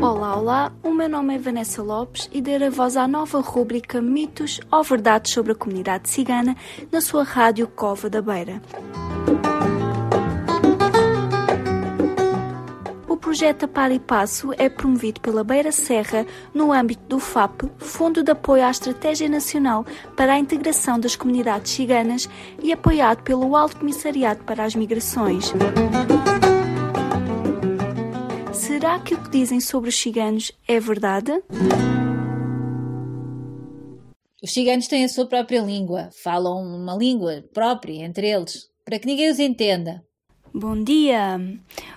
Olá, olá, o meu nome é Vanessa Lopes e darei voz à nova rúbrica Mitos ou Verdades sobre a Comunidade Cigana na sua rádio Cova da Beira. Projeto Par e Passo é promovido pela Beira Serra no âmbito do FAP, Fundo de Apoio à Estratégia Nacional para a Integração das Comunidades Ciganas e apoiado pelo Alto Comissariado para as Migrações. Será que o que dizem sobre os ciganos é verdade? Os ciganos têm a sua própria língua, falam uma língua própria entre eles, para que ninguém os entenda. Bom dia!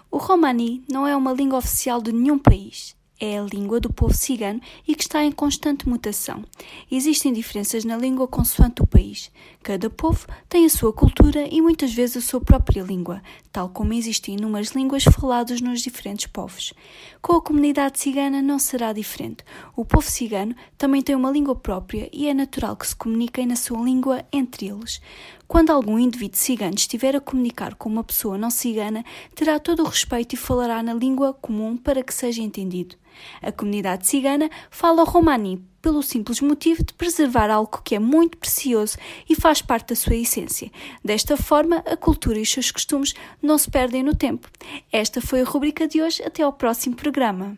O romani não é uma língua oficial de nenhum país é a língua do povo cigano e que está em constante mutação. Existem diferenças na língua consoante o país. Cada povo tem a sua cultura e muitas vezes a sua própria língua, tal como existem inúmeras línguas faladas nos diferentes povos. Com a comunidade cigana não será diferente. O povo cigano também tem uma língua própria e é natural que se comuniquem na sua língua entre eles. Quando algum indivíduo cigano estiver a comunicar com uma pessoa não cigana, terá todo o respeito e falará na língua comum para que seja entendido. A comunidade cigana fala romani pelo simples motivo de preservar algo que é muito precioso e faz parte da sua essência. Desta forma, a cultura e os seus costumes não se perdem no tempo. Esta foi a rubrica de hoje. Até ao próximo programa.